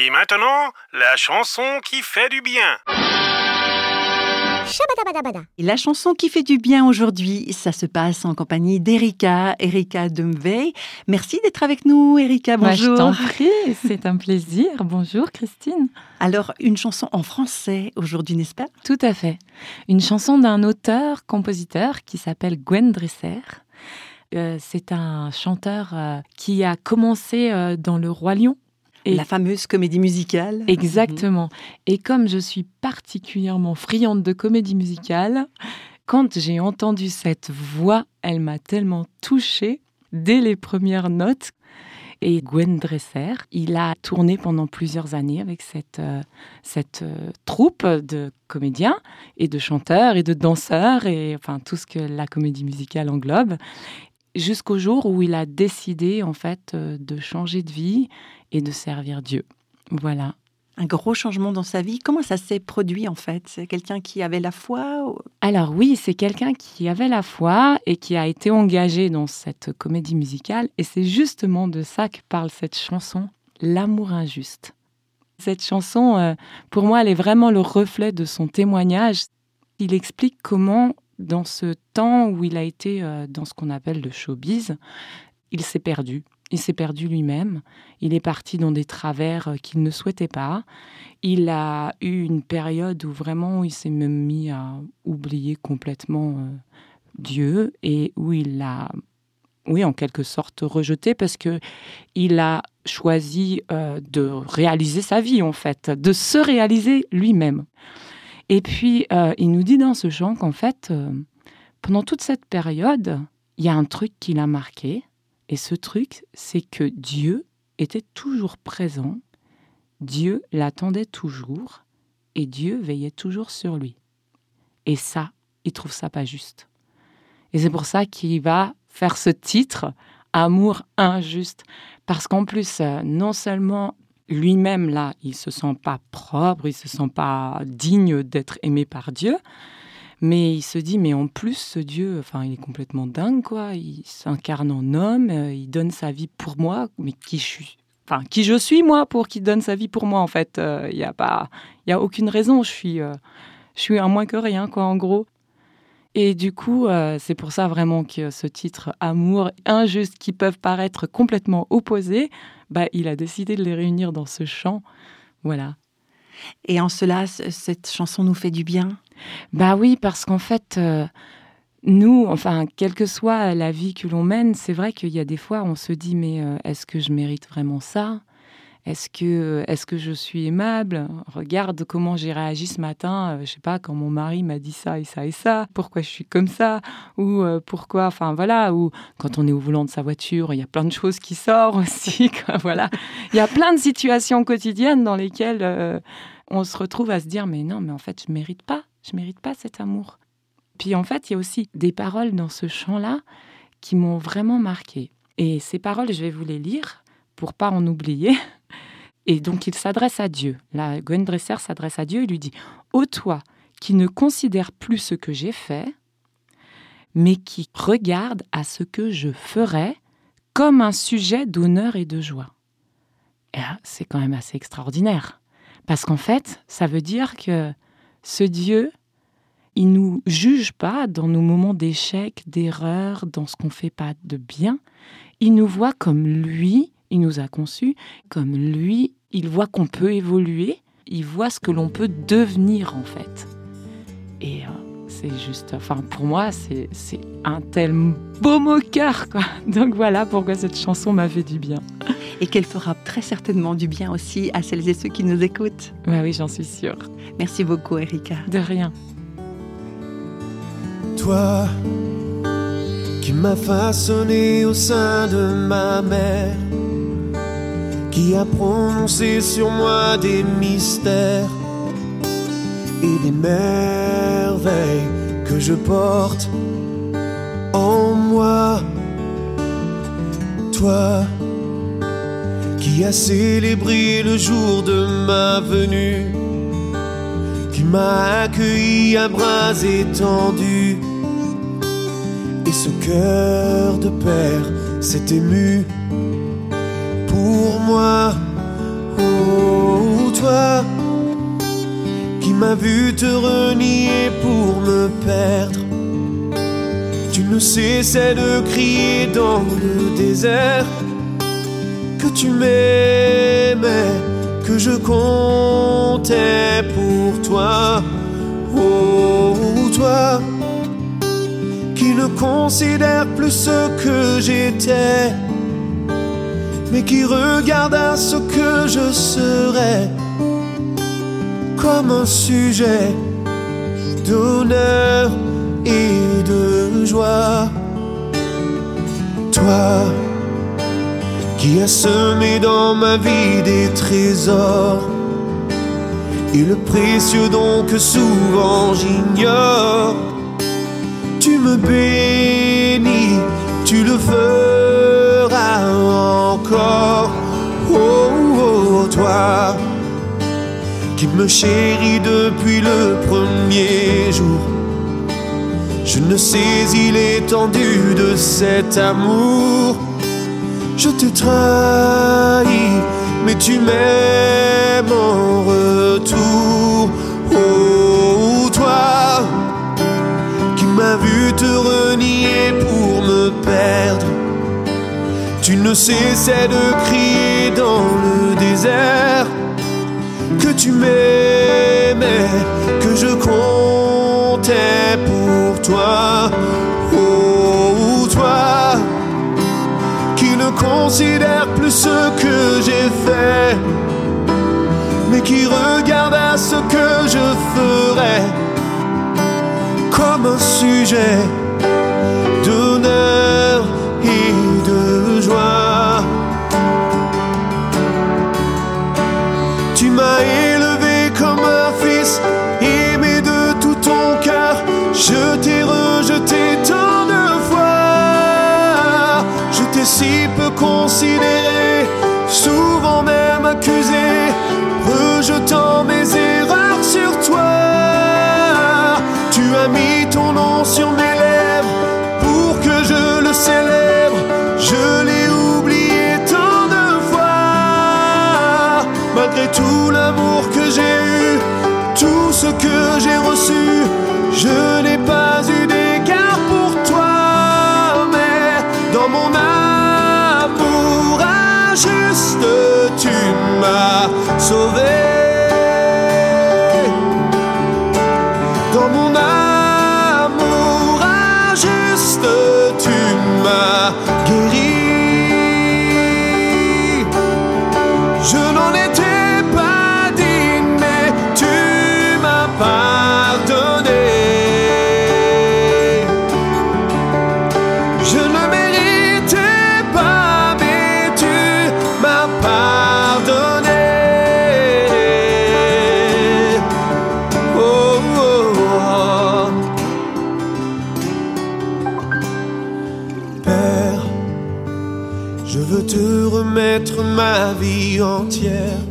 Et maintenant, la chanson qui fait du bien. Et la chanson qui fait du bien aujourd'hui, ça se passe en compagnie d'Erika, Erika Dumvey. Merci d'être avec nous, Erika. Bah, Bonjour. je t'en prie, c'est un plaisir. Bonjour, Christine. Alors, une chanson en français aujourd'hui, n'est-ce pas? Tout à fait. Une chanson d'un auteur-compositeur qui s'appelle Gwen Dresser. Euh, c'est un chanteur euh, qui a commencé euh, dans Le Roi Lion. Et- La fameuse comédie musicale. Exactement. Et comme je suis particulièrement friande de comédie musicale, quand j'ai entendu cette voix, elle m'a tellement touchée dès les premières notes. Et Gwen Dresser, il a tourné pendant plusieurs années avec cette, euh, cette euh, troupe de comédiens et de chanteurs et de danseurs et enfin tout ce que la comédie musicale englobe jusqu'au jour où il a décidé en fait euh, de changer de vie et de servir Dieu. Voilà. Un gros changement dans sa vie. Comment ça s'est produit en fait? C'est quelqu'un qui avait la foi ou- Alors oui, c'est quelqu'un qui avait la foi et qui a été engagé dans cette comédie musicale. Et c'est justement de ça que parle cette chanson, L'amour injuste. Cette chanson, euh, pour moi, elle est vraiment le reflet de son témoignage. Il explique comment, dans ce temps où il a été euh, dans ce qu'on appelle le showbiz, il s'est perdu. Il s'est perdu lui-même. Il est parti dans des travers euh, qu'il ne souhaitait pas. Il a eu une période où vraiment il s'est même mis à oublier complètement euh, Dieu et où il l'a, oui, en quelque sorte rejeté parce que il a choisi de réaliser sa vie en fait, de se réaliser lui-même. Et puis euh, il nous dit dans ce chant qu'en fait, euh, pendant toute cette période, il y a un truc qui l'a marqué. Et ce truc, c'est que Dieu était toujours présent, Dieu l'attendait toujours, et Dieu veillait toujours sur lui. Et ça, il trouve ça pas juste. Et c'est pour ça qu'il va faire ce titre, Amour injuste, parce qu'en plus, euh, non seulement lui-même, là, il se sent pas propre, il se sent pas digne d'être aimé par Dieu, mais il se dit, mais en plus, ce Dieu, enfin, il est complètement dingue, quoi. Il s'incarne en homme, euh, il donne sa vie pour moi, mais qui je suis? Enfin, qui je suis, moi, pour qu'il donne sa vie pour moi, en fait? Il n'y a pas... Y a aucune raison, je suis, euh, je suis un moins que rien, quoi, en gros. Et du coup, euh, c'est pour ça vraiment que ce titre Amour injuste, qui peuvent paraître complètement opposés, bah, il a décidé de les réunir dans ce chant. Voilà. Et en cela, cette chanson nous fait du bien? Bah oui, parce qu'en fait, euh, nous, enfin, quelle que soit la vie que l'on mène, c'est vrai qu'il y a des fois, on se dit, mais euh, est-ce que je mérite vraiment ça? Est-ce que, est que je suis aimable? Regarde comment j'ai réagi ce matin, euh, je sais pas, quand mon mari m'a dit ça et ça et ça, pourquoi je suis comme ça? Ou euh, pourquoi, enfin voilà, ou quand on est au volant de sa voiture, il y a plein de choses qui sortent aussi, voilà. Il y a plein de situations quotidiennes dans lesquelles euh, on se retrouve à se dire, mais non, mais en fait, je mérite pas, je mérite pas cet amour. Puis en fait, il y a aussi des paroles dans ce chant-là qui m'ont vraiment marqué. Et ces paroles, je vais vous les lire pour pas en oublier. Et donc, il s'adresse à Dieu. Là, Gwen Dresser s'adresse à Dieu et lui dit Ô toi qui ne considère plus ce que j'ai fait, mais qui regarde à ce que je ferai comme un sujet d'honneur et de joie. C'est quand même assez extraordinaire. Parce qu'en fait, ça veut dire que ce Dieu, il nous juge pas dans nos moments d'échec, d'erreur, dans ce qu'on fait pas de bien. Il nous voit comme lui, il nous a conçus, comme lui, il voit qu'on peut évoluer, il voit ce que l'on peut devenir en fait. Et euh, c'est juste, enfin pour moi, c'est c'est un tel beau mot cœur quoi. Donc voilà pourquoi cette chanson m'a fait du bien. Et qu'elle fera très certainement du bien aussi à celles et ceux qui nous écoutent. Ouais, oui, j'en suis sûre. Merci beaucoup, Erika. De rien. Toi qui m'as façonné au sein de ma mère, qui a prononcé sur moi des mystères et des merveilles que je porte en moi. Toi qui as célébré le jour de ma venue, qui m'a accueilli à bras étendus. Et ce cœur de père s'est ému vu te renier pour me perdre. Tu ne cessais de crier dans le désert que tu m'aimais, que je comptais pour toi. Oh, toi qui ne considère plus ce que j'étais, mais qui regarde à ce que je serai comme un sujet d'honneur et de joie. Toi qui as semé dans ma vie des trésors et le précieux don que souvent j'ignore. Tu me bénis, tu le feras encore. Oh, oh toi qui me chéris depuis le premier jour. Je ne saisis l'étendue de cet amour. Je te trahis, mais tu m'aimes en retour. Oh, toi qui m'as vu te renier pour me perdre. Tu ne cessais de crier dans le désert tu m'aimais, que je comptais pour toi. Oh, toi qui ne considère plus ce que j'ai fait, mais qui regarde à ce que je ferai comme un sujet see the m'as ma vie entière.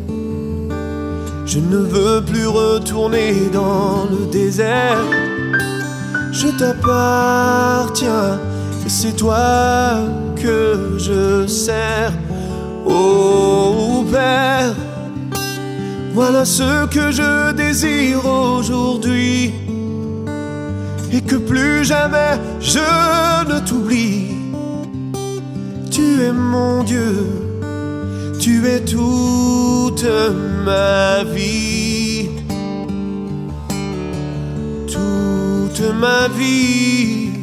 Je ne veux plus retourner dans le désert. Je t'appartiens c'est toi que je sers. Oh Père, voilà ce que je désire aujourd'hui. Et que plus jamais je ne t'oublie. Tu es mon Dieu, tu es toute ma vie. Toute ma vie.